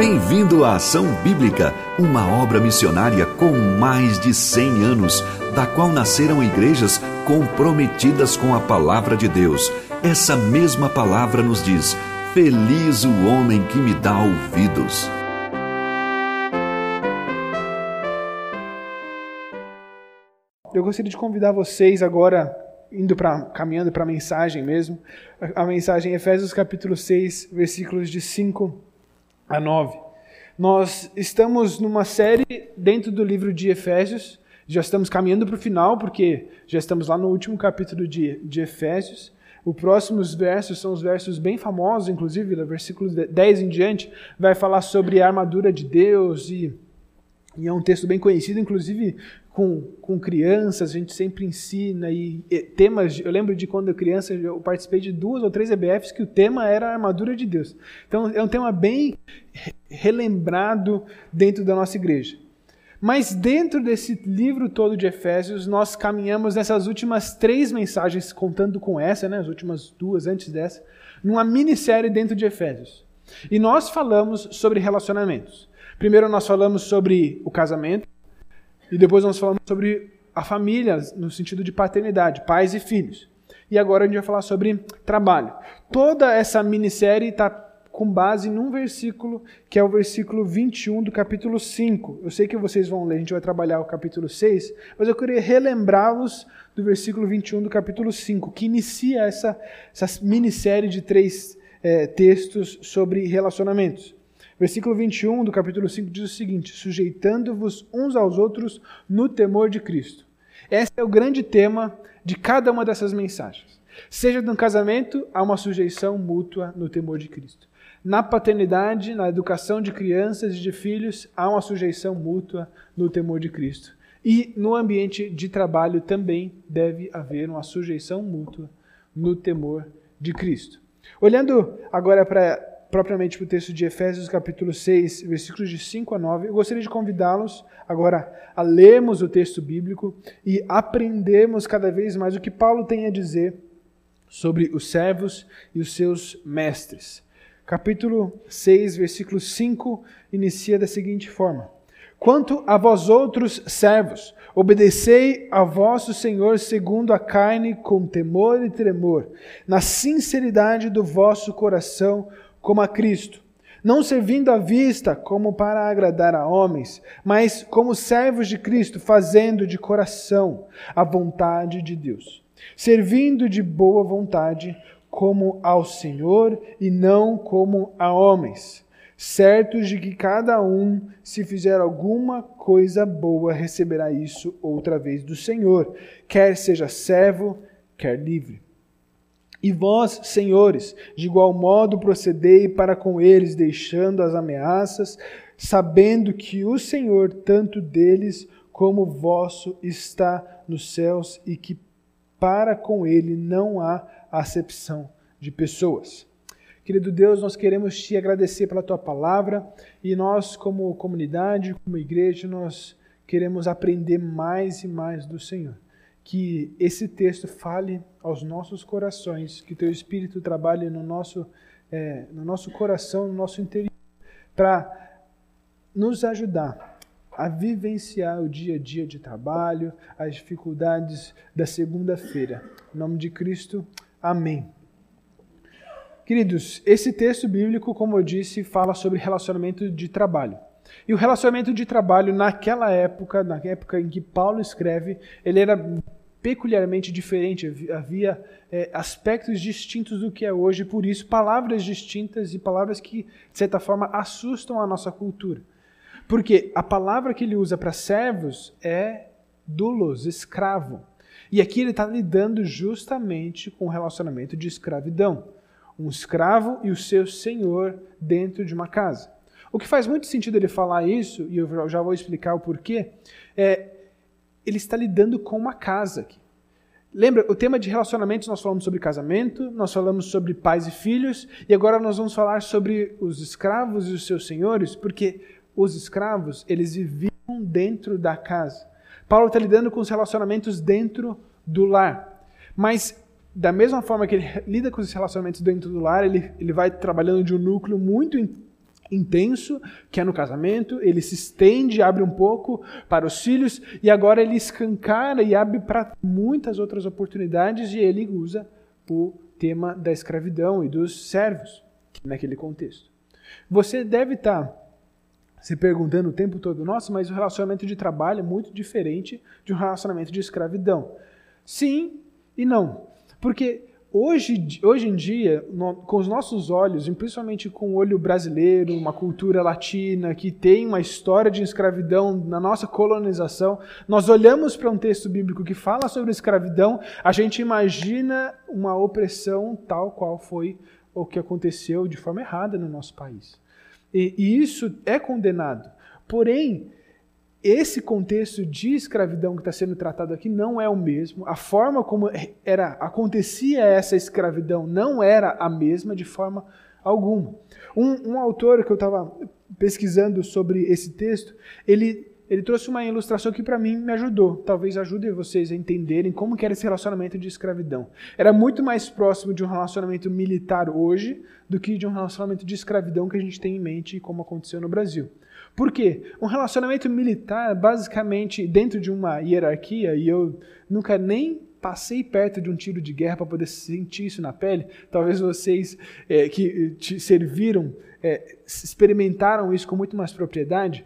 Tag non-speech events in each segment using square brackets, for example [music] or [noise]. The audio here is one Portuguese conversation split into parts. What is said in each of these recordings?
Bem-vindo à Ação Bíblica, uma obra missionária com mais de 100 anos, da qual nasceram igrejas comprometidas com a palavra de Deus. Essa mesma palavra nos diz: Feliz o homem que me dá ouvidos. Eu gostaria de convidar vocês agora, indo para caminhando para a mensagem mesmo, a, mensagem Efésios capítulo 6, versículos de 5 a 9. Nós estamos numa série dentro do livro de Efésios, já estamos caminhando para o final, porque já estamos lá no último capítulo de, de Efésios. Os próximos versos são os versos bem famosos, inclusive, no versículo 10 em diante, vai falar sobre a armadura de Deus e, e é um texto bem conhecido, inclusive com, com crianças, a gente sempre ensina e, e, temas. Eu lembro de quando eu criança, eu participei de duas ou três EBFs que o tema era a armadura de Deus. Então é um tema bem relembrado dentro da nossa igreja. Mas dentro desse livro todo de Efésios, nós caminhamos nessas últimas três mensagens, contando com essa, né, as últimas duas antes dessa, numa minissérie dentro de Efésios. E nós falamos sobre relacionamentos. Primeiro nós falamos sobre o casamento, e depois nós falamos sobre a família, no sentido de paternidade, pais e filhos. E agora a gente vai falar sobre trabalho. Toda essa minissérie está com base num versículo, que é o versículo 21 do capítulo 5. Eu sei que vocês vão ler, a gente vai trabalhar o capítulo 6, mas eu queria relembrá-los do versículo 21 do capítulo 5, que inicia essa, essa minissérie de três é, textos sobre relacionamentos. Versículo 21 do capítulo 5 diz o seguinte: sujeitando-vos uns aos outros no temor de Cristo. Esse é o grande tema de cada uma dessas mensagens. Seja no casamento, há uma sujeição mútua no temor de Cristo. Na paternidade, na educação de crianças e de filhos, há uma sujeição mútua no temor de Cristo. E no ambiente de trabalho também deve haver uma sujeição mútua no temor de Cristo. Olhando agora para propriamente para o texto de Efésios, capítulo 6, versículos de 5 a 9, eu gostaria de convidá-los agora a lermos o texto bíblico e aprendermos cada vez mais o que Paulo tem a dizer sobre os servos e os seus mestres. Capítulo 6, versículo 5, inicia da seguinte forma: Quanto a vós outros servos, obedecei a vosso Senhor segundo a carne, com temor e tremor, na sinceridade do vosso coração, como a Cristo, não servindo à vista como para agradar a homens, mas como servos de Cristo, fazendo de coração a vontade de Deus, servindo de boa vontade como ao Senhor e não como a homens, certos de que cada um, se fizer alguma coisa boa, receberá isso outra vez do Senhor, quer seja servo, quer livre. E vós, senhores, de igual modo procedei para com eles, deixando as ameaças, sabendo que o Senhor, tanto deles como vosso, está nos céus e que para com ele não há acepção de pessoas. Querido Deus, nós queremos te agradecer pela tua palavra e nós, como comunidade, como igreja, nós queremos aprender mais e mais do Senhor que esse texto fale aos nossos corações, que teu Espírito trabalhe no nosso, é, no nosso coração, no nosso interior, para nos ajudar a vivenciar o dia a dia de trabalho, as dificuldades da segunda-feira. Em nome de Cristo, amém. Queridos, esse texto bíblico, como eu disse, fala sobre relacionamento de trabalho. E o relacionamento de trabalho naquela época, na época em que Paulo escreve, ele era peculiarmente diferente, havia é, aspectos distintos do que é hoje, por isso palavras distintas e palavras que, de certa forma, assustam a nossa cultura. Porque a palavra que ele usa para servos é dulos, escravo. E aqui ele está lidando justamente com o relacionamento de escravidão. Um escravo e o seu senhor dentro de uma casa. O que faz muito sentido ele falar isso, e eu já vou explicar o porquê, é ele está lidando com uma casa aqui. Lembra, o tema de relacionamentos nós falamos sobre casamento, nós falamos sobre pais e filhos, e agora nós vamos falar sobre os escravos e os seus senhores, porque os escravos, eles viviam dentro da casa. Paulo está lidando com os relacionamentos dentro do lar. Mas, da mesma forma que ele lida com os relacionamentos dentro do lar, ele, ele vai trabalhando de um núcleo muito intenso, que é no casamento, ele se estende, abre um pouco para os filhos, e agora ele escancara e abre para muitas outras oportunidades, e ele usa o tema da escravidão e dos servos naquele contexto. Você deve estar se perguntando o tempo todo, nossa, mas o relacionamento de trabalho é muito diferente de um relacionamento de escravidão. Sim e não. Porque hoje, hoje em dia, no, com os nossos olhos, e principalmente com o olho brasileiro, uma cultura latina que tem uma história de escravidão na nossa colonização, nós olhamos para um texto bíblico que fala sobre escravidão, a gente imagina uma opressão tal qual foi o que aconteceu de forma errada no nosso país. E, e isso é condenado. Porém, esse contexto de escravidão que está sendo tratado aqui não é o mesmo. A forma como era acontecia essa escravidão não era a mesma de forma alguma. Um, um autor que eu estava pesquisando sobre esse texto, ele, ele trouxe uma ilustração que para mim me ajudou. Talvez ajude vocês a entenderem como era esse relacionamento de escravidão. Era muito mais próximo de um relacionamento militar hoje do que de um relacionamento de escravidão que a gente tem em mente e como aconteceu no Brasil. Por quê? Um relacionamento militar, basicamente, dentro de uma hierarquia, e eu nunca nem passei perto de um tiro de guerra para poder sentir isso na pele. Talvez vocês é, que te serviram é, experimentaram isso com muito mais propriedade.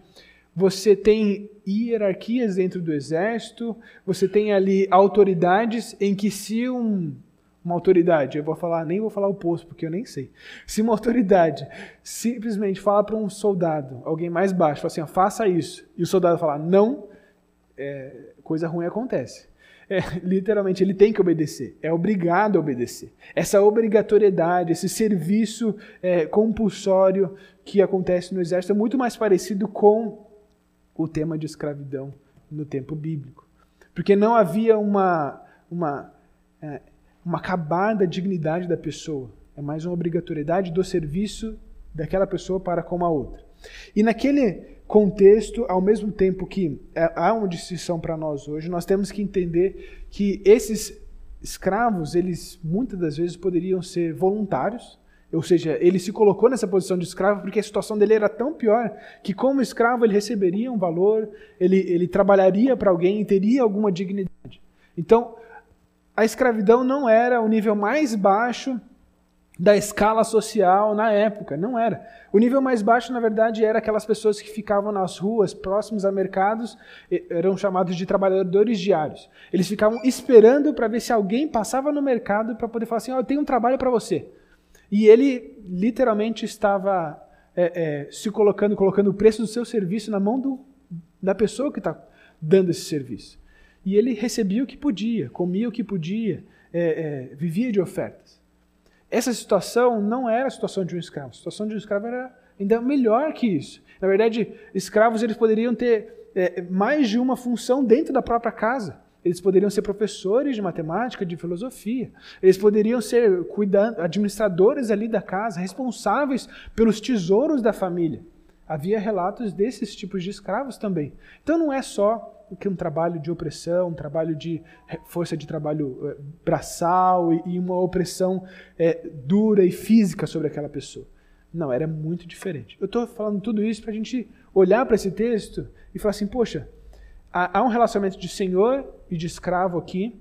Você tem hierarquias dentro do exército, você tem ali autoridades em que se um uma autoridade, eu vou falar, nem vou falar o posto, porque eu nem sei. Se uma autoridade simplesmente fala para um soldado, alguém mais baixo, fala assim, faça isso, e o soldado falar não, é, coisa ruim acontece. É, [laughs] literalmente, ele tem que obedecer, é obrigado a obedecer. Essa obrigatoriedade, esse serviço é, compulsório que acontece no exército é muito mais parecido com o tema de escravidão no tempo bíblico. Porque não havia uma, uma é, uma acabada dignidade da pessoa. É mais uma obrigatoriedade do serviço daquela pessoa para com a outra. E naquele contexto, ao mesmo tempo que é, há uma distinção para nós hoje, nós temos que entender que esses escravos, eles muitas das vezes poderiam ser voluntários, ou seja, ele se colocou nessa posição de escravo porque a situação dele era tão pior que, como escravo, ele receberia um valor, ele, ele trabalharia para alguém e teria alguma dignidade. Então, a escravidão não era o nível mais baixo da escala social na época, não era. O nível mais baixo, na verdade, era aquelas pessoas que ficavam nas ruas, próximos a mercados, eram chamados de trabalhadores diários. Eles ficavam esperando para ver se alguém passava no mercado para poder falar assim: oh, eu tenho um trabalho para você. E ele literalmente estava é, é, se colocando, colocando o preço do seu serviço na mão do, da pessoa que está dando esse serviço. E ele recebia o que podia, comia o que podia, é, é, vivia de ofertas. Essa situação não era a situação de um escravo. A situação de um escravo era ainda melhor que isso. Na verdade, escravos eles poderiam ter é, mais de uma função dentro da própria casa. Eles poderiam ser professores de matemática, de filosofia. Eles poderiam ser cuidando, administradores ali da casa, responsáveis pelos tesouros da família. Havia relatos desses tipos de escravos também. Então não é só que um trabalho de opressão, um trabalho de força de trabalho é, braçal e, uma opressão é, dura e física sobre aquela pessoa. Não, era muito diferente. Eu estou falando tudo isso para a gente olhar para esse texto e falar assim: poxa, há um relacionamento de senhor e de escravo aqui,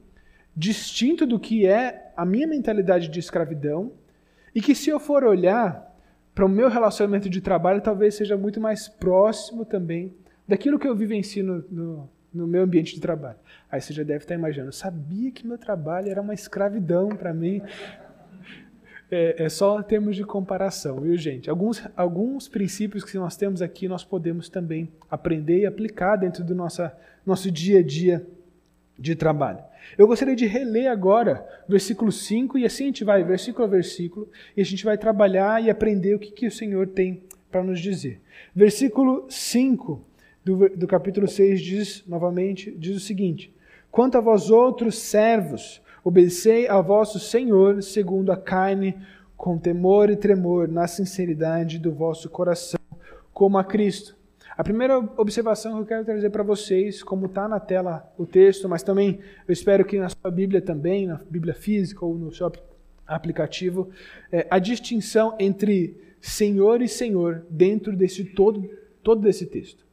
distinto do que é a minha mentalidade de escravidão, e que se eu for olhar para o meu relacionamento de trabalho, talvez seja muito mais próximo também daquilo que eu vivencio no, no, no meu ambiente de trabalho. Aí você já deve estar imaginando, eu sabia que meu trabalho era uma escravidão para mim. É, é, só termos de comparação, viu, gente? Alguns, alguns princípios que nós temos aqui nós podemos também aprender e aplicar dentro do nossa, nosso dia a dia de trabalho. Eu gostaria de reler agora versículo 5 e assim a gente vai versículo a versículo e a gente vai trabalhar e aprender o que, que o Senhor tem para nos dizer. Versículo 5 do, do capítulo 6 diz, novamente, diz o seguinte: Quanto a vós outros servos, obedecei a vosso Senhor segundo a carne, com temor e tremor, na sinceridade do vosso coração, como a Cristo. A primeira observação que eu quero trazer para vocês, como está na tela o texto, mas também eu espero que na sua Bíblia também, na Bíblia física ou no seu aplicativo, é a distinção entre Senhor e Senhor dentro desse todo, todo desse texto.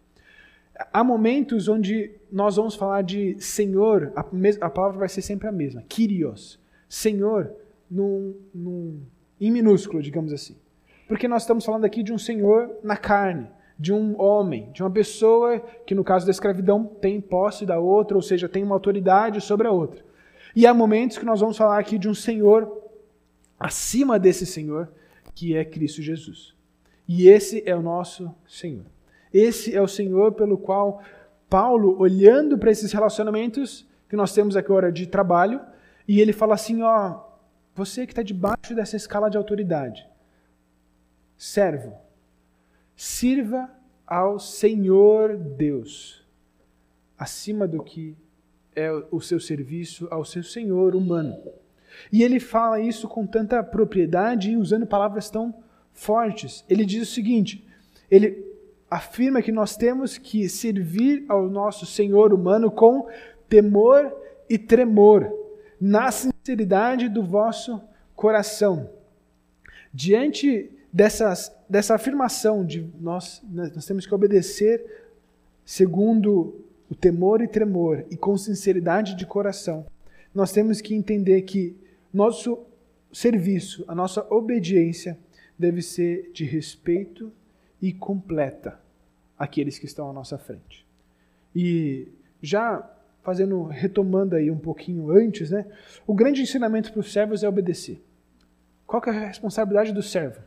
Há momentos onde nós vamos falar de Senhor, a, a palavra vai ser sempre a mesma, Kyrios, Senhor, num, num, em minúsculo, digamos assim. Porque nós estamos falando aqui de um Senhor na carne, de um homem, de uma pessoa que, no caso da escravidão, tem posse da outra, ou seja, tem uma autoridade sobre a outra. E há momentos que nós vamos falar aqui de um Senhor acima desse Senhor, que é Cristo Jesus. E esse é o nosso Senhor. Esse é o Senhor pelo qual Paulo, olhando para esses relacionamentos que nós temos agora de trabalho, e ele fala assim: ó, você que está debaixo dessa escala de autoridade, servo, sirva ao Senhor Deus, acima do que é o seu serviço ao seu Senhor humano. E ele fala isso com tanta propriedade e usando palavras tão fortes. Ele diz o seguinte: ele afirma que nós temos que servir ao nosso Senhor humano com temor e tremor, na sinceridade do vosso coração. Diante dessas, dessa afirmação de nós, nós temos que obedecer segundo o temor e tremor e com sinceridade de coração, nós temos que entender que nosso serviço, a nossa obediência deve ser de respeito e completa àqueles que estão à nossa frente. E já fazendo, retomando aí um pouquinho antes, né? O grande ensinamento para os servos é obedecer. Qual é a responsabilidade do servo?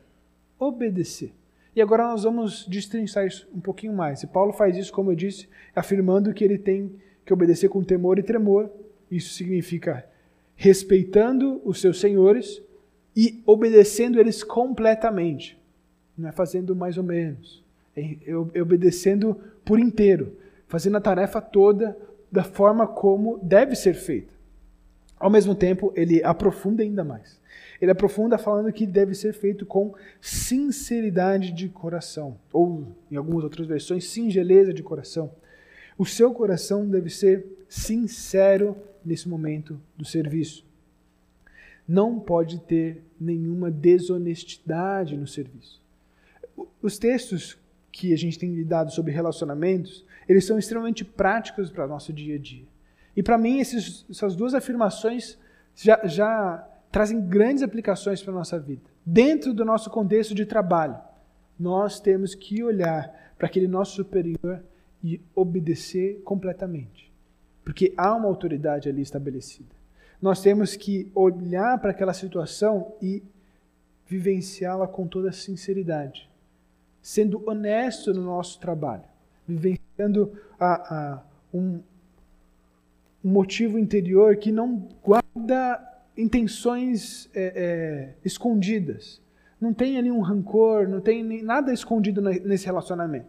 Obedecer. E agora nós vamos destrinçar isso um pouquinho mais. E Paulo faz isso, como eu disse, afirmando que ele tem que obedecer com temor e tremor. Isso significa respeitando os seus senhores e obedecendo eles completamente. Não é fazendo mais ou menos. É, obedecendo por inteiro. Fazendo a tarefa toda da forma como deve ser feita. Ao mesmo tempo, ele aprofunda ainda mais. Ele aprofunda falando que deve ser feito com sinceridade de coração, ou em algumas outras versões, singeleza de coração. O seu coração deve ser sincero nesse momento do serviço. Não pode ter nenhuma desonestidade no serviço. Os textos que a gente tem lidado sobre relacionamentos, eles são extremamente práticos para o nosso dia a dia. E para mim, esses, essas duas afirmações já, já trazem grandes aplicações para a nossa vida. Dentro do nosso contexto de trabalho, nós temos que olhar para aquele nosso superior e obedecer completamente porque há uma autoridade ali estabelecida. Nós temos que olhar para aquela situação e vivenciá-la com toda sinceridade, sendo honesto no nosso trabalho, vivenciando a, a, um, um motivo interior que não guarda intenções é, é, escondidas. Não tem ali um rancor, não tem nada escondido nesse relacionamento.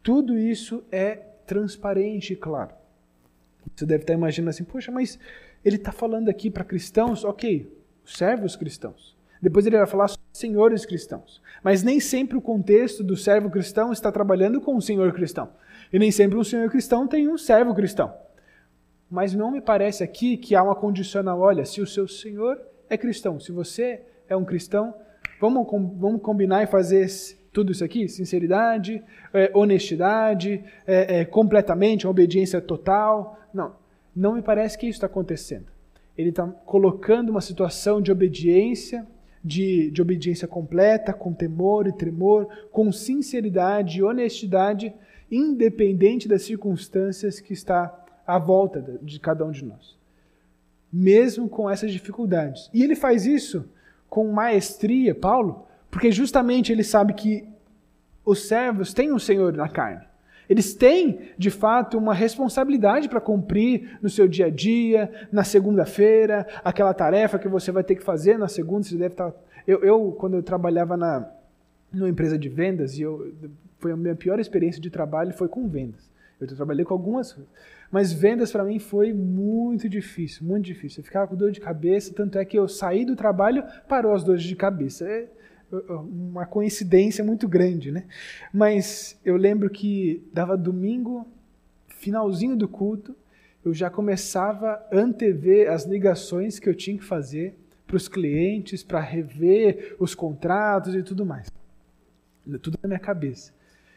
Tudo isso é transparente e claro. Você deve estar imaginando assim, poxa, mas ele está falando aqui para cristãos, ok, servos cristãos. Depois ele vai falar senhores cristãos. Mas nem sempre o contexto do servo cristão está trabalhando com um senhor cristão. E nem sempre um senhor cristão tem um servo cristão. Mas não me parece aqui que há uma condicional, olha, se o seu senhor é cristão, se você é um cristão, vamos, vamos combinar e fazer tudo isso aqui? Sinceridade, é, honestidade, é, é, completamente, obediência total. Não, não me parece que isso está acontecendo. Ele está colocando uma situação de obediência, de, de obediência completa, com temor e tremor, com sinceridade e honestidade, independente das circunstâncias que está à volta de cada um de nós. Mesmo com essas dificuldades. E ele faz isso com maestria, Paulo, porque justamente ele sabe que os servos têm um Senhor na carne. Eles têm, de fato, uma responsabilidade para cumprir no seu dia a dia, na segunda-feira, aquela tarefa que você vai ter que fazer na segunda, você deve estar. Tá, eu, eu quando eu trabalhava na numa empresa de vendas, e eu, foi a minha pior experiência de trabalho foi com vendas. Eu trabalhei com algumas, mas vendas para mim foi muito difícil, muito difícil. Eu ficava com dor de cabeça, tanto é que eu saí do trabalho, parou as dores de cabeça. Uma coincidência muito grande, né? Mas eu lembro que dava domingo, finalzinho do culto, eu já começava a antever as ligações que eu tinha que fazer para os clientes, para rever os contratos e tudo mais. Tudo na minha cabeça.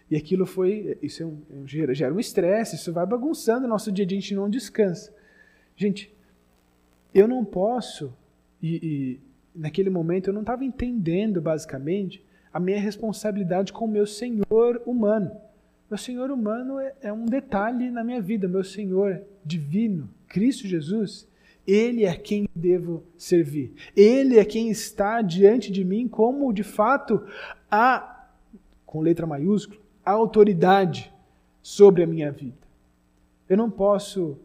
E aquilo foi, isso é um, gera, gera um estresse, isso vai bagunçando o nosso dia a dia, a gente não descansa. Gente, eu não posso, e, e naquele momento eu não estava entendendo basicamente a minha responsabilidade com o meu Senhor humano. Meu Senhor humano é, é um detalhe na minha vida, meu Senhor divino, Cristo Jesus, ele é quem devo servir. Ele é quem está diante de mim como, de fato, a, com letra maiúscula, a autoridade sobre a minha vida. Eu não posso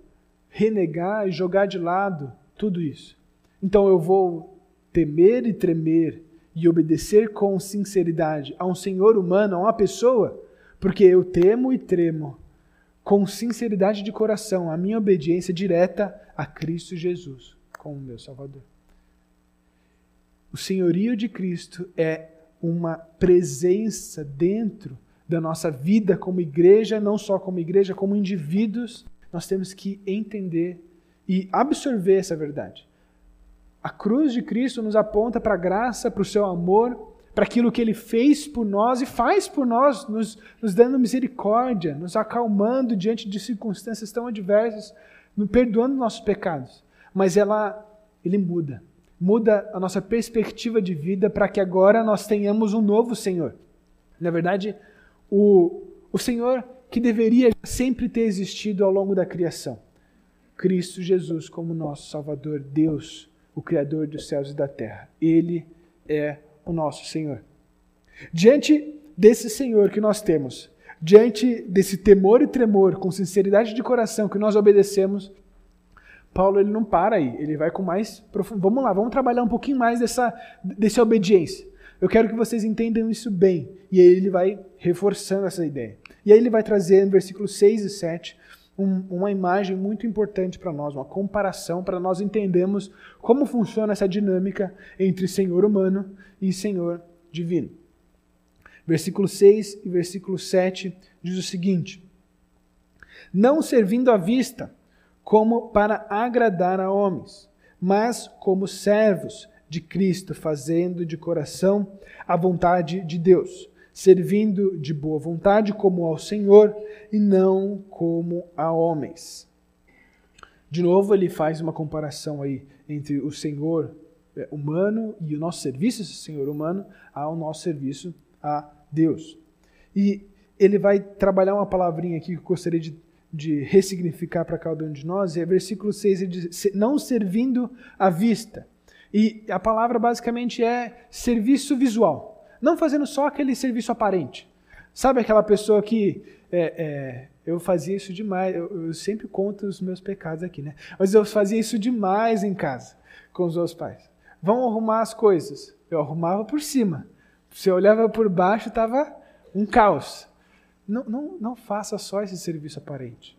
renegar e jogar de lado tudo isso. Então eu vou temer e tremer e obedecer com sinceridade a um Senhor humano, a uma pessoa, porque eu temo e tremo com sinceridade de coração a minha obediência direta a Cristo Jesus como meu Salvador. O senhorio de Cristo é uma presença dentro da nossa vida como igreja, não só como igreja, como indivíduos. Nós temos que entender e absorver essa verdade. A cruz de Cristo nos aponta para a graça, para o seu amor, para aquilo que ele fez por nós e faz por nós, nos, nos dando misericórdia, nos acalmando diante de circunstâncias tão adversas, nos perdoando nossos pecados. Mas ela, ele muda. Muda a nossa perspectiva de vida para que agora nós tenhamos um novo Senhor. Na verdade, o, o Senhor que deveria sempre ter existido ao longo da criação. Cristo Jesus como nosso Salvador, Deus, o Criador dos céus e da terra. Ele é o nosso Senhor. Diante desse Senhor que nós temos, diante desse temor e tremor, com sinceridade de coração que nós obedecemos, Paulo ele não para aí, ele vai com mais profundo. Vamos lá, vamos trabalhar um pouquinho mais dessa, dessa obediência. Eu quero que vocês entendam isso bem. E aí ele vai reforçando essa ideia. E aí ele vai trazer no versículos 6 e 7 um, uma imagem muito importante para nós, uma comparação para nós entendermos como funciona essa dinâmica entre Senhor humano e Senhor divino. Versículo 6 e versículo 7 diz o seguinte: Não servindo à vista, como para agradar a homens, mas como servos de Cristo, fazendo de coração a vontade de Deus servindo de boa vontade como ao Senhor e não como a homens. De novo, ele faz uma comparação aí entre o Senhor é, humano e o nosso serviço, esse Senhor humano, ao nosso serviço a Deus. E ele vai trabalhar uma palavrinha aqui que eu gostaria de, de ressignificar para cada um de nós, é versículo 6, ele diz, não servindo à vista. E a palavra basicamente é serviço visual. Não fazendo só aquele serviço aparente. Sabe aquela pessoa que. É, é, eu fazia isso demais. Eu, eu, sempre conto os meus pecados aqui, né? Mas eu fazia isso demais em casa com os meus pais. Vão arrumar as coisas. Eu arrumava por cima. Se eu olhava por baixo, estava um caos. Não, não, não faça só esse serviço aparente.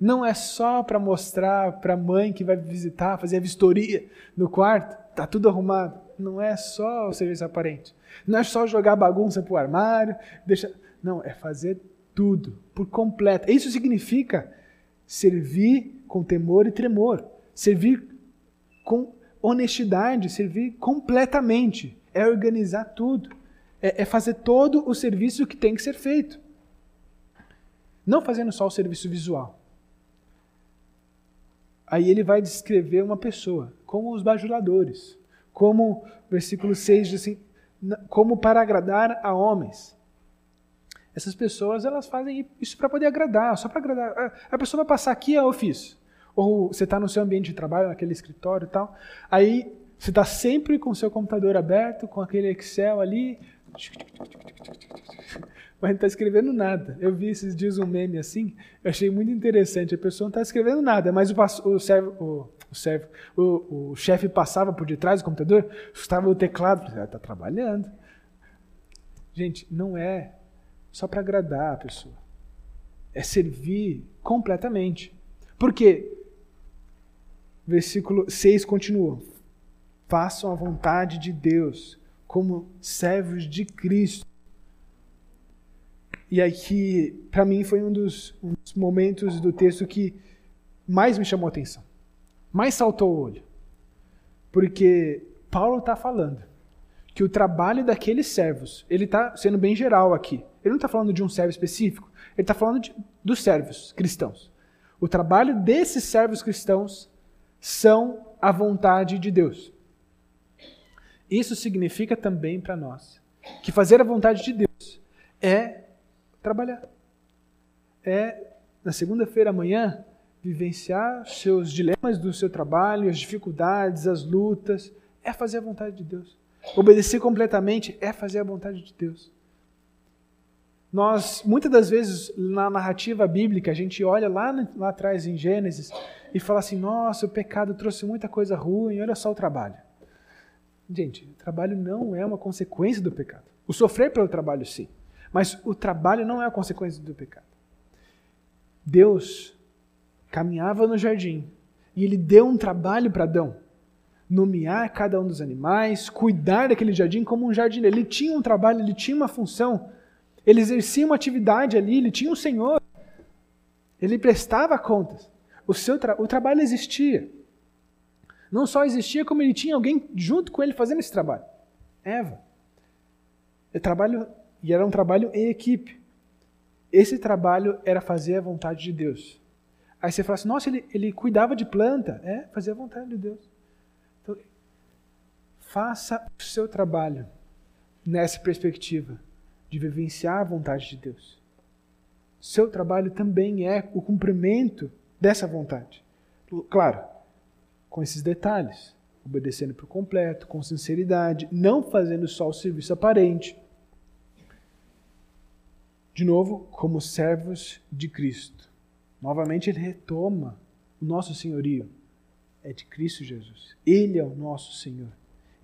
Não é só para mostrar para a mãe que vai visitar, fazer a vistoria no quarto, tá tudo arrumado. Não é só o serviço aparente. Não é só jogar bagunça para o armário, deixa. Não, é fazer tudo, por completo. Isso significa servir com temor e tremor, servir com honestidade, servir completamente. É organizar tudo. É, é fazer todo o serviço que tem que ser feito. Não fazendo só o serviço visual. Aí ele vai descrever uma pessoa, como os bajuladores. Como, versículo 6 diz assim: como para agradar a homens. Essas pessoas elas fazem isso para poder agradar, só para agradar. A pessoa vai passar aqui a ofício, ou você está no seu ambiente de trabalho, naquele escritório e tal, aí você está sempre com o seu computador aberto, com aquele Excel ali, mas não está escrevendo nada. Eu vi esses dias um meme assim, eu achei muito interessante. A pessoa não está escrevendo nada, mas o, o, o, o, o, o chefe passava por detrás do computador, estava o teclado, está ah, trabalhando. Gente, não é só para agradar a pessoa. É servir completamente. Por quê? Versículo 6 continua. Façam a vontade de Deus como servos de Cristo e aqui, para mim, foi um dos, um dos, momentos do texto que mais me chamou a atenção, mais saltou o olho. Porque Paulo está falando que o trabalho daqueles servos, ele está sendo bem geral aqui. Ele não está falando de um servo específico, ele está falando de, dos servos cristãos. O trabalho desses servos cristãos são a vontade de Deus. Isso significa também para nós que fazer a vontade de Deus é trabalhar. É, na segunda-feira amanhã, vivenciar seus dilemas do seu trabalho, as dificuldades, as lutas, é fazer a vontade de Deus. Obedecer completamente é fazer a vontade de Deus. Nós, muitas das vezes, na narrativa bíblica, a gente olha lá, lá atrás em Gênesis e fala assim: nossa, o pecado trouxe muita coisa ruim, olha só o trabalho. Gente, o trabalho não é uma consequência do pecado. O sofrer pelo trabalho, sim. Mas o trabalho não é a consequência do pecado. Deus caminhava no jardim e ele deu um trabalho para Adão. Nomear cada um dos animais, cuidar daquele jardim como um jardim. Ele tinha um trabalho, ele tinha uma função. Ele exercia uma atividade ali, ele tinha um senhor. Ele prestava contas. O, seu tra o trabalho existia. Não só existia, como ele tinha alguém junto com ele fazendo esse trabalho. Eva. O trabalho, e era um trabalho em equipe. Esse trabalho era fazer a vontade de Deus. Aí você fala assim, nossa, ele, ele cuidava de planta. É, fazer a vontade de Deus. Então, faça o seu trabalho nessa perspectiva de vivenciar a vontade de Deus. Seu trabalho também é o cumprimento dessa vontade. Claro, com esses detalhes, obedecendo por completo, com sinceridade, não fazendo só o serviço aparente. De novo, como servos de Cristo. Novamente ele retoma o nosso senhorio. É de Cristo Jesus. Ele é o nosso Senhor.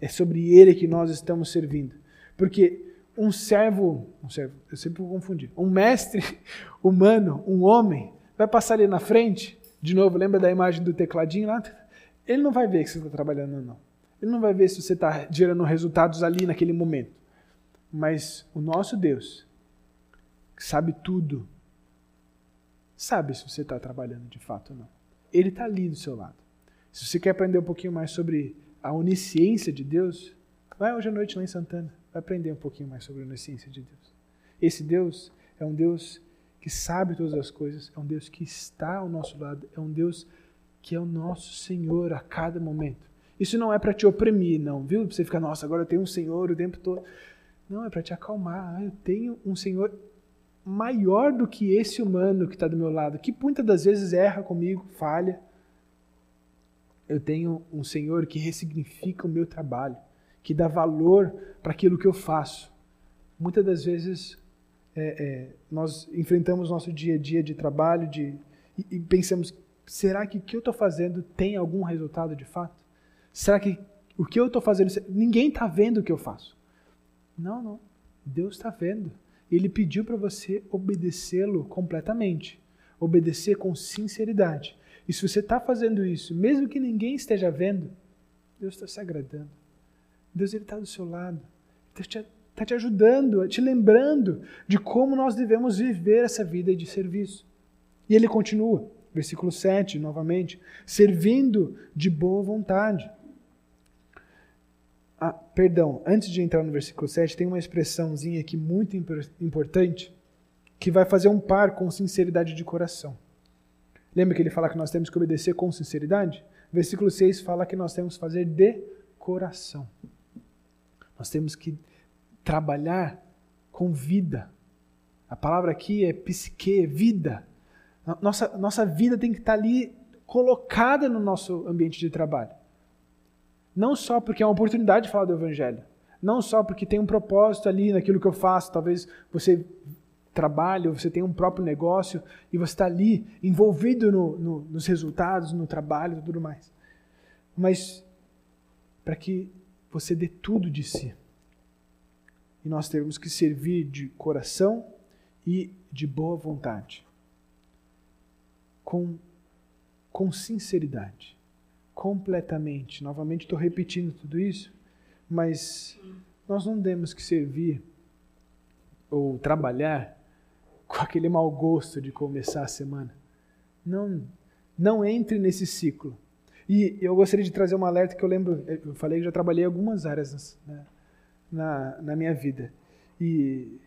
É sobre ele que nós estamos servindo. Porque um servo, um servo, eu sempre vou confundir, um mestre [laughs] humano, um homem, vai passar ali na frente, de novo, lembra da imagem do tecladinho lá? Ele não vai ver que você está trabalhando, não. Ele não vai ver se você está gerando resultados ali naquele momento. Mas o nosso Deus, que sabe tudo, sabe se você está trabalhando de fato ou não. Ele está ali do seu lado. Se você quer aprender um pouquinho mais sobre a onisciência de Deus, vai hoje à noite lá em Santana. Vai aprender um pouquinho mais sobre a onisciência de Deus. Esse Deus é um Deus que sabe todas as coisas, é um Deus que está ao nosso lado, é um Deus que é o nosso Senhor a cada momento. Isso não é para te oprimir, não, viu? Pra você ficar, nossa, agora eu tenho um Senhor o tempo todo. Não, é para te acalmar. Ah, eu tenho um Senhor maior do que esse humano que está do meu lado, que muitas das vezes erra comigo, falha. Eu tenho um Senhor que ressignifica o meu trabalho, que dá valor para aquilo que eu faço. Muitas das vezes é, é, nós enfrentamos nosso dia a dia de trabalho de, e, e pensamos será que o que eu estou fazendo tem algum resultado de fato? Será que o que eu estou fazendo, ninguém está vendo o que eu faço? Não, não. Deus está vendo. Ele pediu para você obedecê-lo completamente, obedecer com sinceridade. E se você está fazendo isso, mesmo que ninguém esteja vendo, Deus está se agradando. Deus está do seu lado. Deus está te, tá te ajudando, te lembrando de como nós devemos viver essa vida de serviço. E ele continua. Versículo 7, novamente. Servindo de boa vontade. Ah, perdão, antes de entrar no versículo 7, tem uma expressãozinha aqui muito importante que vai fazer um par com sinceridade de coração. Lembra que ele fala que nós temos que obedecer com sinceridade? Versículo 6 fala que nós temos que fazer de coração. Nós temos que trabalhar com vida. A palavra aqui é psique, vida. Nossa, nossa vida tem que estar ali colocada no nosso ambiente de trabalho. Não só porque é uma oportunidade de falar do Evangelho. Não só porque tem um propósito ali naquilo que eu faço. Talvez você trabalhe, você tem um próprio negócio e você está ali envolvido no, no, nos resultados, no trabalho e tudo mais. Mas para que você dê tudo de si. E nós temos que servir de coração e de boa vontade com, com sinceridade, completamente. Novamente estou repetindo tudo isso, mas nós não temos que servir ou trabalhar [laughs] com aquele mau gosto de começar a semana. Não, não entre nesse ciclo. E eu gostaria de trazer um alerta que eu lembro, eu falei que já trabalhei algumas áreas né, na, na minha vida. E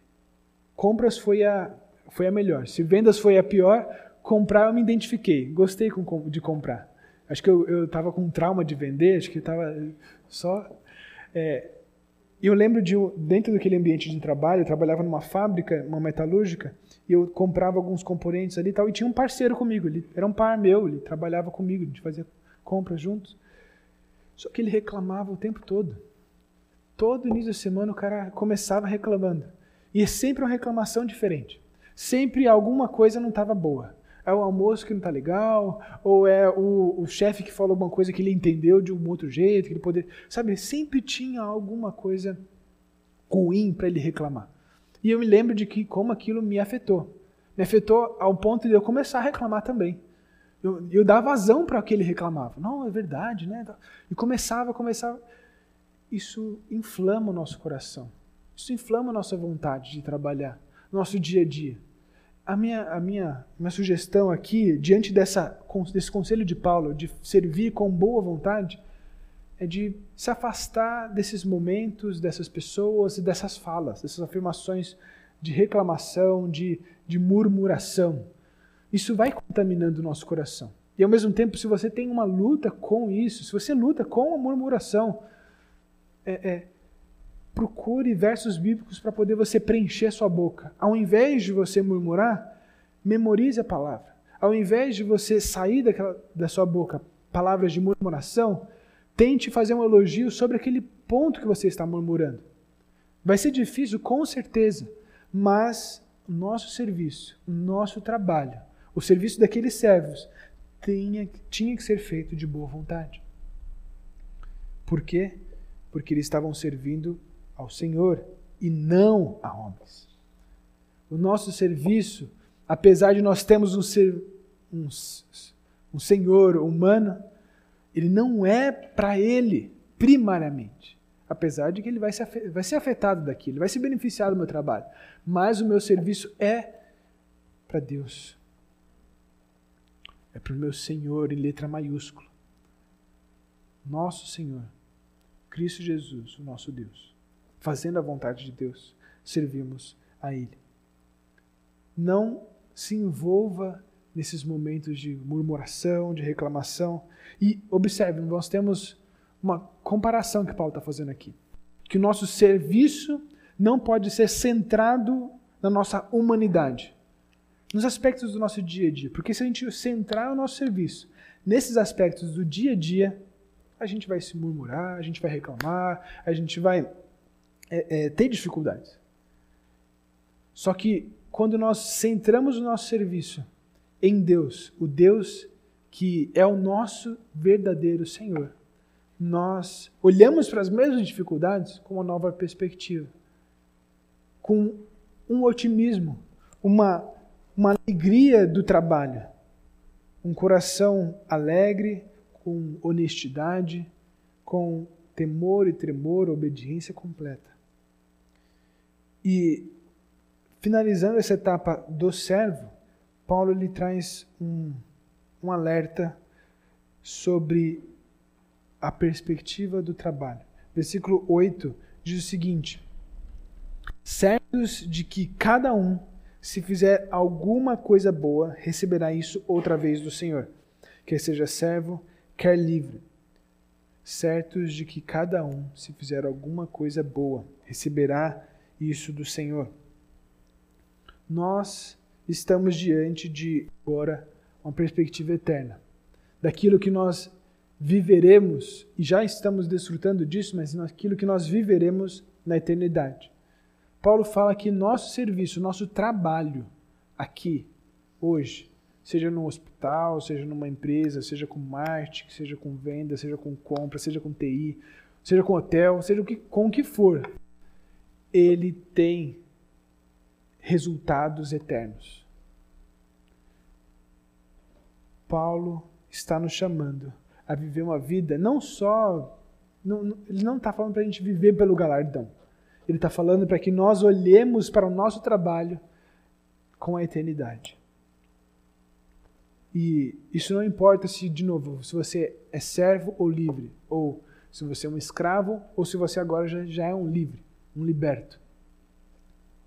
compras foi a, foi a melhor. Se vendas foi a pior, comprar eu me identifiquei. Gostei de comprar. Acho que eu estava com trauma de vender, acho que estava só. É, eu lembro de, dentro daquele ambiente de trabalho, eu trabalhava numa fábrica, uma metalúrgica, e eu comprava alguns componentes ali e tal, e tinha um parceiro comigo, ele era um par meu, ele trabalhava comigo, a gente fazia compras juntos. Só que ele reclamava o tempo todo. Todo início da semana o cara começava reclamando. E é sempre uma reclamação diferente. Sempre alguma coisa não estava boa. É o almoço que não está legal, ou é o, o chefe que falou alguma coisa que ele entendeu de um outro jeito, que ele poderia. Sabe, sempre tinha alguma coisa ruim para ele reclamar. E eu me lembro de que como aquilo me afetou. Me afetou ao ponto de eu começar a reclamar também. Eu, eu dava vazão para o que ele reclamava. Não, é verdade, né? E começava, começava. Isso inflama o nosso coração. Isso inflama a nossa vontade de trabalhar, nosso dia a dia. A minha, a minha, minha sugestão aqui, diante dessa, desse conselho de Paulo, de servir com boa vontade, é de se afastar desses momentos, dessas pessoas e dessas falas, dessas afirmações de reclamação, de, de murmuração. Isso vai contaminando o nosso coração. E ao mesmo tempo, se você tem uma luta com isso, se você luta com a murmuração, é, é, procure versos bíblicos para poder você preencher sua boca. Ao invés de você murmurar, memorize a palavra. Ao invés de você sair daquela, da sua boca palavras de murmuração, tente fazer um elogio sobre aquele ponto que você está murmurando. Vai ser difícil, com certeza, mas nosso serviço, nosso trabalho, o serviço daqueles servos tinha, tinha que ser feito de boa vontade. Por quê? Porque eles estavam servindo ao Senhor e não a homens. O nosso serviço, apesar de nós termos um, ser, um, um Senhor humano, ele não é para ele primariamente. Apesar de que ele vai ser, vai ser afetado daquilo, ele vai se beneficiar do meu trabalho. Mas o meu serviço é para Deus é para o meu Senhor em letra maiúscula. Nosso Senhor, Cristo Jesus, o nosso Deus. Fazendo a vontade de Deus, servimos a Ele. Não se envolva nesses momentos de murmuração, de reclamação. E observe, nós temos uma comparação que Paulo está fazendo aqui. Que o nosso serviço não pode ser centrado na nossa humanidade nos aspectos do nosso dia a dia. Porque se a gente centrar o nosso serviço nesses aspectos do dia a dia, a gente vai se murmurar, a gente vai reclamar, a gente vai é, é, ter dificuldades. Só que quando nós centramos o nosso serviço em Deus, o Deus que é o nosso verdadeiro Senhor, nós olhamos para as mesmas dificuldades com uma nova perspectiva, com um otimismo, uma uma alegria do trabalho, um coração alegre, com honestidade, com temor e tremor, obediência completa. E finalizando essa etapa do servo, Paulo lhe traz um, um alerta sobre a perspectiva do trabalho. Versículo 8 diz o seguinte: Certos de que cada um se fizer alguma coisa boa, receberá isso outra vez do Senhor, quer seja servo, quer livre. Certos de que cada um, se fizer alguma coisa boa, receberá isso do Senhor. Nós estamos diante de agora uma perspectiva eterna, daquilo que nós viveremos e já estamos desfrutando disso, mas naquilo que nós viveremos na eternidade. Paulo fala que nosso serviço, nosso trabalho aqui, hoje, seja no hospital, seja numa empresa, seja com marketing, seja com venda, seja com compra, seja com TI, seja com hotel, seja com o que for, ele tem resultados eternos. Paulo está nos chamando a viver uma vida não só. Não, ele não está falando para a gente viver pelo galardão. Ele está falando para que nós olhemos para o nosso trabalho com a eternidade. E isso não importa se, de novo, se você é servo ou livre, ou se você é um escravo, ou se você agora já, já é um livre, um liberto.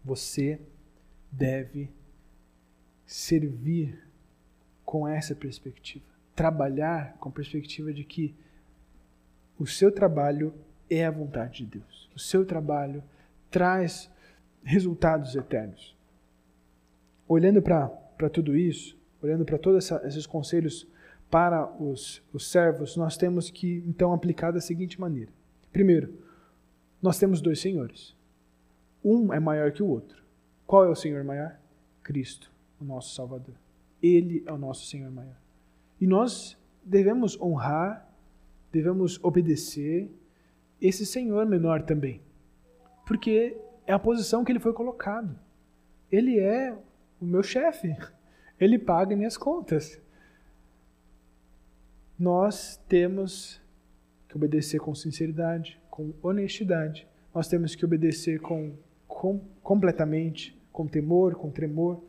Você deve servir com essa perspectiva. Trabalhar com a perspectiva de que o seu trabalho é a vontade de Deus. O seu trabalho traz resultados eternos. Olhando para tudo isso, olhando para todos esses conselhos para os, os servos, nós temos que então aplicar da seguinte maneira. Primeiro, nós temos dois senhores. Um é maior que o outro. Qual é o Senhor maior? Cristo, o nosso Salvador. Ele é o nosso Senhor maior. E nós devemos honrar, devemos obedecer esse Senhor menor também. Porque é a posição que ele foi colocado. Ele é o meu chefe. Ele paga minhas contas. Nós temos que obedecer com sinceridade, com honestidade. Nós temos que obedecer com, com completamente, com temor, com tremor.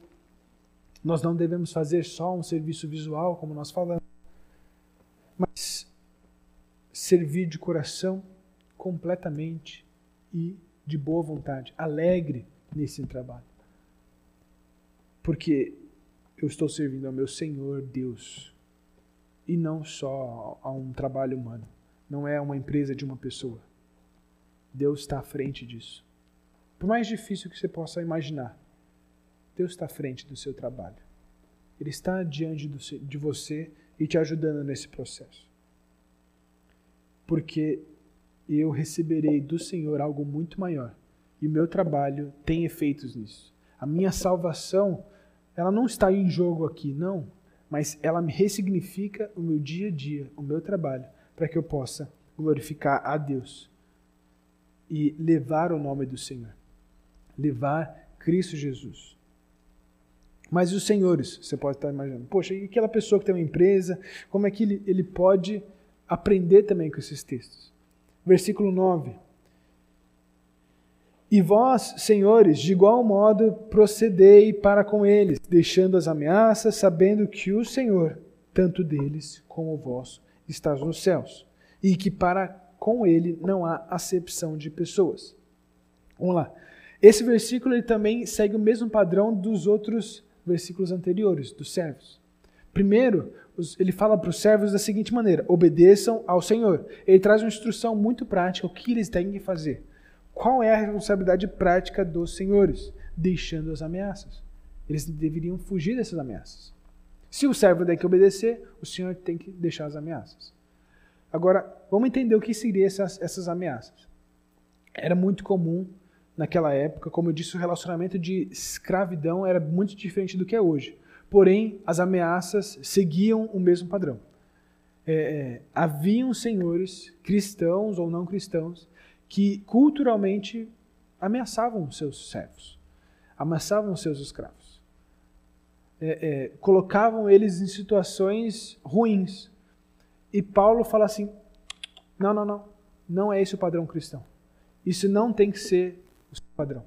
Nós não devemos fazer só um serviço visual, como nós falamos, mas servir de coração completamente e de boa vontade, alegre nesse trabalho. Porque eu estou servindo ao meu Senhor Deus e não só a um trabalho humano. Não é uma empresa de uma pessoa. Deus está à frente disso. Por mais difícil que você possa imaginar, Deus está à frente do seu trabalho. Ele está diante de você e te ajudando nesse processo. Porque eu receberei do Senhor algo muito maior. E o meu trabalho tem efeitos nisso. A minha salvação ela não está em jogo aqui, não, mas ela me ressignifica o meu dia a dia, o meu trabalho, para que eu possa glorificar a Deus e levar o nome do Senhor, levar Cristo Jesus. Mas os senhores, você pode estar imaginando, poxa, e aquela pessoa que tem uma empresa, como é que ele, ele pode aprender também com esses textos? Versículo 9. E vós, senhores, de igual modo procedei para com eles, deixando as ameaças, sabendo que o Senhor, tanto deles como o vosso, está nos céus, e que para com ele não há acepção de pessoas. Vamos lá. Esse versículo ele também segue o mesmo padrão dos outros versículos anteriores, dos servos. Primeiro, ele fala para os servos da seguinte maneira: obedeçam ao Senhor. Ele traz uma instrução muito prática, o que eles têm que fazer. Qual é a responsabilidade prática dos senhores? Deixando as ameaças. Eles deveriam fugir dessas ameaças. Se o servo tem que obedecer, o senhor tem que deixar as ameaças. Agora, vamos entender o que seriam essas, essas ameaças. Era muito comum naquela época, como eu disse, o relacionamento de escravidão era muito diferente do que é hoje. Porém, as ameaças seguiam o mesmo padrão. É, é, haviam senhores, cristãos ou não cristãos, que culturalmente ameaçavam seus servos, ameaçavam seus escravos, é, é, colocavam eles em situações ruins. E Paulo fala assim: não, não, não, não é esse o padrão cristão. Isso não tem que ser o seu padrão.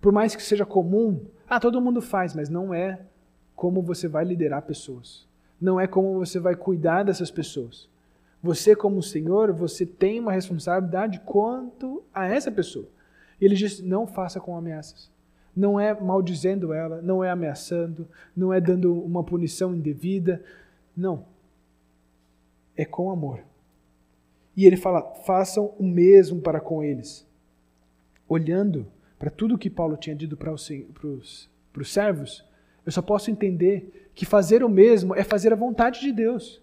Por mais que seja comum, ah, todo mundo faz, mas não é como você vai liderar pessoas. Não é como você vai cuidar dessas pessoas. Você, como Senhor, você tem uma responsabilidade quanto a essa pessoa. E ele diz: não faça com ameaças. Não é maldizendo ela, não é ameaçando, não é dando uma punição indevida. Não. É com amor. E ele fala: façam o mesmo para com eles. Olhando para tudo que Paulo tinha dito para os, para os servos, eu só posso entender que fazer o mesmo é fazer a vontade de Deus.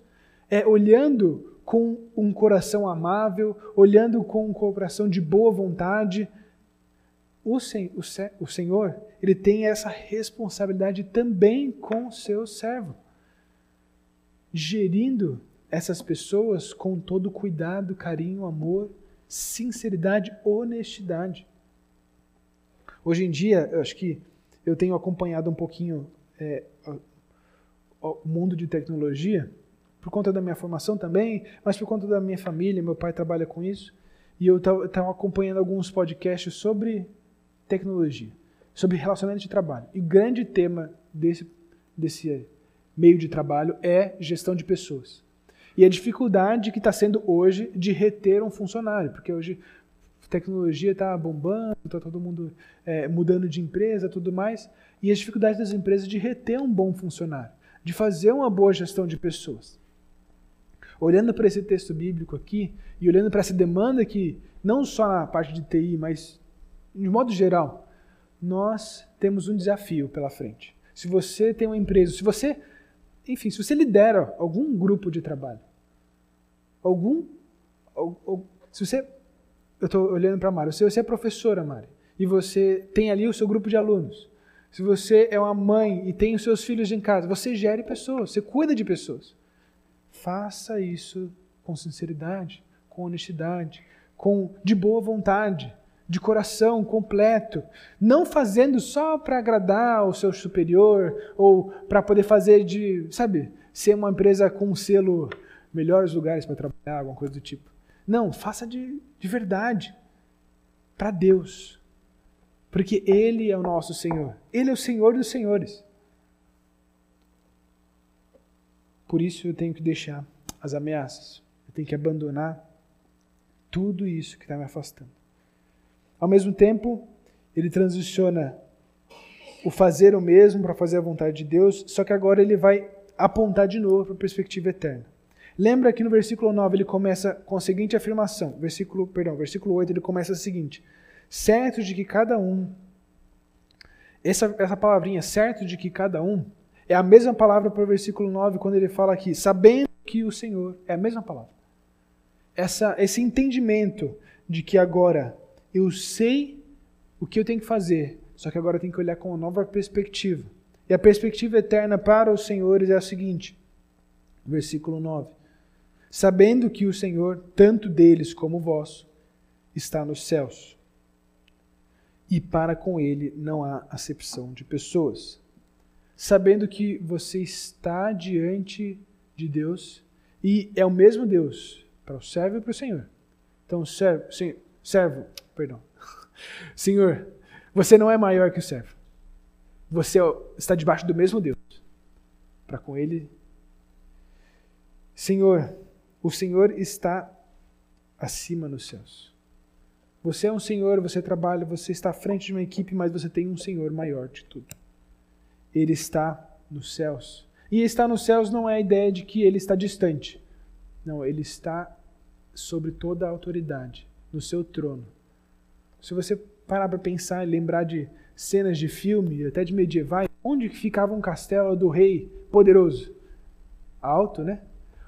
É olhando com um coração amável, olhando com um coração de boa vontade. O, sen o, o Senhor, ele tem essa responsabilidade também com o seu servo, gerindo essas pessoas com todo cuidado, carinho, amor, sinceridade, honestidade. Hoje em dia, eu acho que eu tenho acompanhado um pouquinho é, o mundo de tecnologia por conta da minha formação também, mas por conta da minha família, meu pai trabalha com isso, e eu estava acompanhando alguns podcasts sobre tecnologia, sobre relacionamento de trabalho. E o grande tema desse, desse, meio de trabalho é gestão de pessoas. E a dificuldade que está sendo hoje de reter um funcionário, porque hoje a tecnologia está bombando, está todo mundo é, mudando de empresa, tudo mais, e as dificuldades das empresas de reter um bom funcionário, de fazer uma boa gestão de pessoas. Olhando para esse texto bíblico aqui e olhando para essa demanda que não só na parte de TI, mas de modo geral, nós temos um desafio pela frente. Se você tem uma empresa, se você enfim, se você lidera algum grupo de trabalho, algum. se você. Eu estou olhando para a Mari. Se você é professora, Mari, e você tem ali o seu grupo de alunos, se você é uma mãe e tem os seus filhos em casa, você gere pessoas, você cuida de pessoas. Faça isso com sinceridade, com honestidade, com de boa vontade de coração completo, não fazendo só para agradar o seu superior ou para poder fazer de, sabe, ser uma empresa com um selo melhores lugares para trabalhar, alguma coisa do tipo. Não, faça de, de verdade para Deus. Porque Ele é o nosso Senhor. Ele é o Senhor dos Senhores. Por isso eu tenho que deixar as ameaças. Eu tenho que abandonar tudo isso que está me afastando. Ao mesmo tempo, ele transiciona o fazer o mesmo para fazer a vontade de Deus, só que agora ele vai apontar de novo para a perspectiva eterna. Lembra que no versículo 9 ele começa com a seguinte afirmação, versículo, perdão, versículo 8 ele começa o seguinte: certo de que cada um essa, essa palavrinha certo de que cada um é a mesma palavra para o versículo 9 quando ele fala aqui, sabendo que o Senhor é a mesma palavra. Essa, esse entendimento de que agora eu sei o que eu tenho que fazer, só que agora eu tenho que olhar com uma nova perspectiva. E a perspectiva eterna para os senhores é a seguinte: versículo 9. Sabendo que o Senhor, tanto deles como vós, está nos céus, e para com ele não há acepção de pessoas. Sabendo que você está diante de Deus e é o mesmo Deus para o servo e para o Senhor. Então, servo, servo Perdão. Senhor, você não é maior que o servo. Você está debaixo do mesmo Deus. Para com ele. Senhor, o Senhor está acima nos céus. Você é um Senhor, você trabalha, você está à frente de uma equipe, mas você tem um Senhor maior de tudo. Ele está nos céus. E estar nos céus não é a ideia de que ele está distante. Não, ele está sobre toda a autoridade, no seu trono. Se você parar para pensar e lembrar de cenas de filme, até de medievais, onde ficava um castelo do rei poderoso? Alto, né?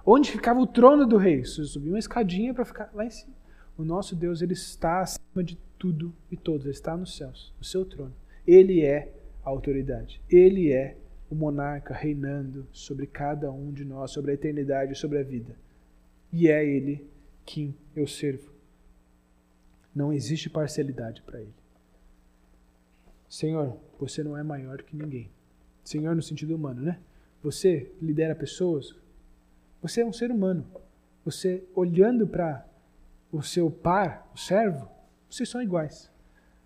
Onde ficava o trono do rei? Você subia uma escadinha para ficar lá em cima. O nosso Deus, ele está acima de tudo e todos, ele está nos céus, no seu trono. Ele é a autoridade. Ele é o monarca reinando sobre cada um de nós, sobre a eternidade, sobre a vida. E é ele quem eu servo. Não existe parcialidade para ele. Senhor, você não é maior que ninguém. Senhor, no sentido humano, né? Você lidera pessoas. Você é um ser humano. Você, olhando para o seu par, o servo, vocês são iguais.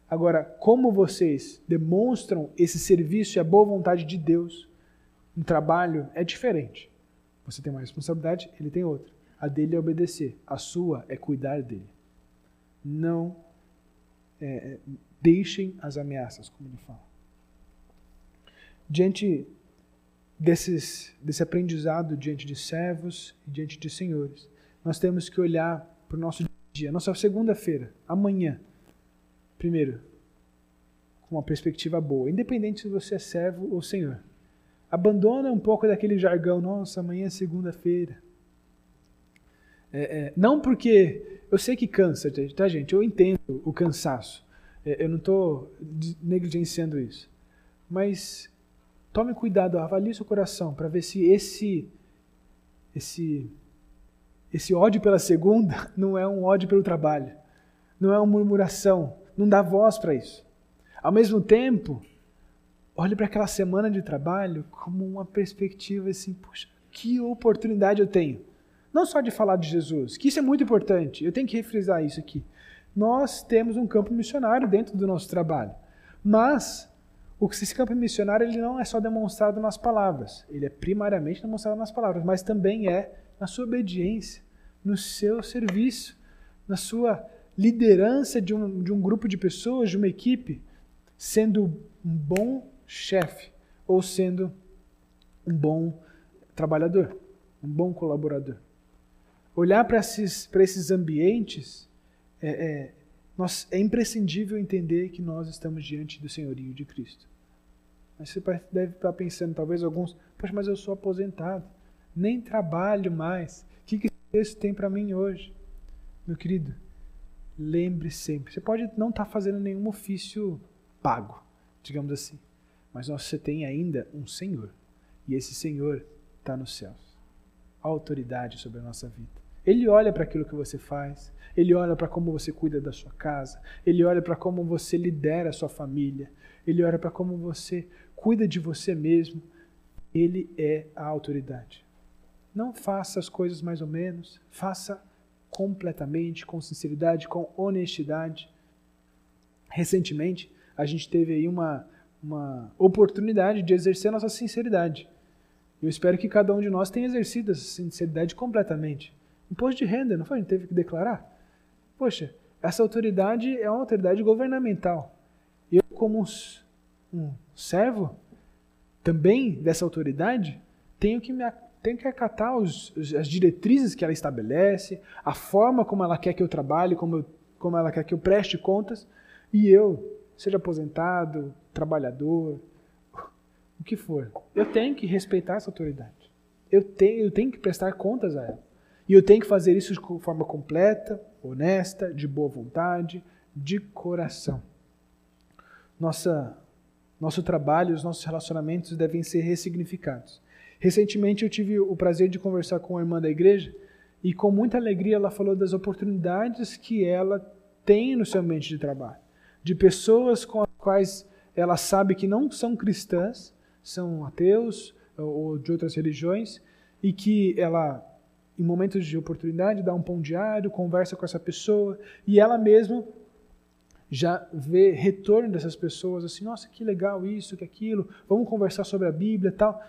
Agora, como vocês demonstram esse serviço e a boa vontade de Deus no trabalho é diferente. Você tem uma responsabilidade, ele tem outra. A dele é obedecer, a sua é cuidar dele não é, é, deixem as ameaças, como ele fala. Diante desses, desse aprendizado diante de servos e diante de senhores, nós temos que olhar para o nosso dia, nossa segunda-feira, amanhã. Primeiro, com uma perspectiva boa, independente se você é servo ou senhor. Abandona um pouco daquele jargão, nossa, amanhã é segunda-feira. É, é, não porque eu sei que cansa, tá, gente? Eu entendo o cansaço. É, eu não estou negligenciando isso. Mas tome cuidado, avalie seu coração para ver se esse, esse, esse ódio pela segunda [laughs] não é um ódio pelo trabalho. Não é uma murmuração. Não dá voz para isso. Ao mesmo tempo, olhe para aquela semana de trabalho como uma perspectiva assim, puxa, que oportunidade eu tenho não só de falar de Jesus, que isso é muito importante, eu tenho que refrisar isso aqui. Nós temos um campo missionário dentro do nosso trabalho, mas o que esse campo missionário ele não é só demonstrado nas palavras, ele é primariamente demonstrado nas palavras, mas também é na sua obediência, no seu serviço, na sua liderança de um, de um grupo de pessoas, de uma equipe, sendo um bom chefe ou sendo um bom trabalhador, um bom colaborador. Olhar para esses, esses ambientes é, é, nós, é imprescindível entender que nós estamos diante do senhorio de Cristo. Mas você deve estar pensando, talvez alguns, poxa, mas eu sou aposentado, nem trabalho mais. O que, que isso tem para mim hoje? Meu querido, lembre sempre. Você pode não estar fazendo nenhum ofício pago, digamos assim, mas você tem ainda um Senhor. E esse Senhor está nos céus. Autoridade sobre a nossa vida. Ele olha para aquilo que você faz, ele olha para como você cuida da sua casa, ele olha para como você lidera a sua família, ele olha para como você cuida de você mesmo. Ele é a autoridade. Não faça as coisas mais ou menos, faça completamente, com sinceridade, com honestidade. Recentemente, a gente teve aí uma, uma oportunidade de exercer nossa sinceridade. Eu espero que cada um de nós tenha exercido essa sinceridade completamente. Imposto de renda, não foi? Gente teve que declarar? Poxa, essa autoridade é uma autoridade governamental. Eu, como um servo também dessa autoridade, tenho que me tenho que acatar os, as diretrizes que ela estabelece, a forma como ela quer que eu trabalhe, como, eu, como ela quer que eu preste contas, e eu, seja aposentado, trabalhador, o que for, eu tenho que respeitar essa autoridade. Eu tenho, eu tenho que prestar contas a ela. E eu tenho que fazer isso de forma completa, honesta, de boa vontade, de coração. Nossa, nosso trabalho, os nossos relacionamentos devem ser ressignificados. Recentemente eu tive o prazer de conversar com uma irmã da igreja e com muita alegria ela falou das oportunidades que ela tem no seu ambiente de trabalho, de pessoas com as quais ela sabe que não são cristãs, são ateus ou de outras religiões, e que ela, em momentos de oportunidade, dá um pão diário, conversa com essa pessoa, e ela mesma já vê retorno dessas pessoas, assim, nossa, que legal isso, que aquilo, vamos conversar sobre a Bíblia tal.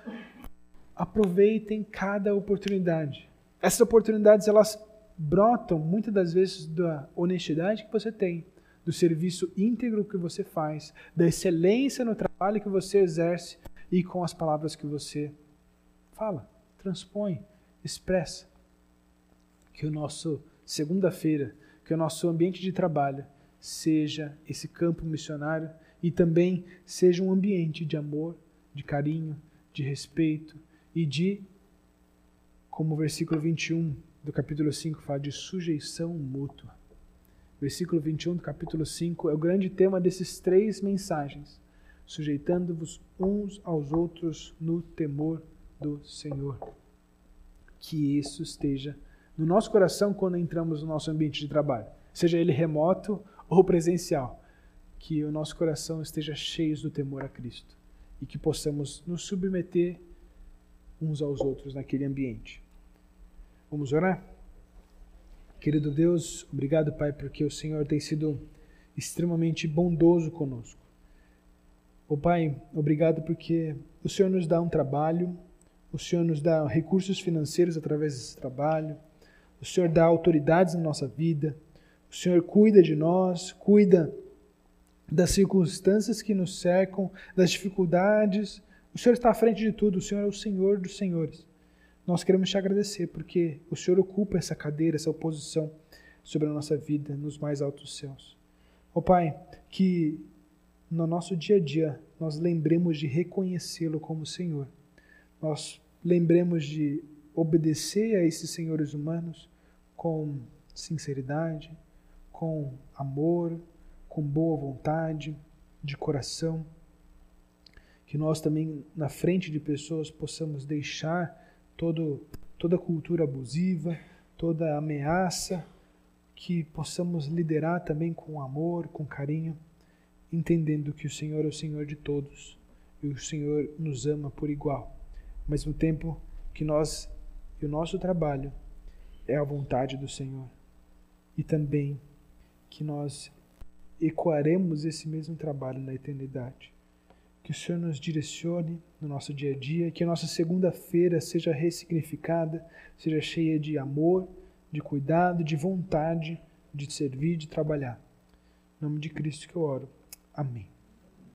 Aproveitem cada oportunidade. Essas oportunidades, elas brotam muitas das vezes da honestidade que você tem, do serviço íntegro que você faz, da excelência no trabalho que você exerce e com as palavras que você fala, transpõe, expressa. Que o nosso segunda-feira, que o nosso ambiente de trabalho seja esse campo missionário e também seja um ambiente de amor, de carinho, de respeito e de, como o versículo 21 do capítulo 5 fala, de sujeição mútua. Versículo 21 do capítulo 5 é o grande tema desses três mensagens. Sujeitando-vos uns aos outros no temor do Senhor. Que isso esteja no nosso coração quando entramos no nosso ambiente de trabalho, seja ele remoto ou presencial. Que o nosso coração esteja cheio do temor a Cristo e que possamos nos submeter uns aos outros naquele ambiente. Vamos orar? Querido Deus, obrigado, Pai, porque o Senhor tem sido extremamente bondoso conosco. Oh, Pai, obrigado porque o Senhor nos dá um trabalho, o Senhor nos dá recursos financeiros através desse trabalho, o Senhor dá autoridades na nossa vida, o Senhor cuida de nós, cuida das circunstâncias que nos cercam, das dificuldades. O Senhor está à frente de tudo, o Senhor é o Senhor dos senhores. Nós queremos te agradecer porque o Senhor ocupa essa cadeira, essa oposição sobre a nossa vida nos mais altos céus. Ó oh, Pai, que no nosso dia a dia nós lembremos de reconhecê-lo como Senhor. Nós lembremos de obedecer a esses senhores humanos com sinceridade, com amor, com boa vontade, de coração. Que nós também, na frente de pessoas, possamos deixar todo, toda cultura abusiva, toda ameaça, que possamos liderar também com amor, com carinho, entendendo que o Senhor é o Senhor de todos e o Senhor nos ama por igual. Ao mesmo tempo que nós e o nosso trabalho é a vontade do Senhor. E também que nós ecoaremos esse mesmo trabalho na eternidade. Que o Senhor nos direcione no nosso dia a dia, que a nossa segunda-feira seja ressignificada, seja cheia de amor, de cuidado, de vontade de servir, de trabalhar. Em nome de Cristo que eu oro. Amém.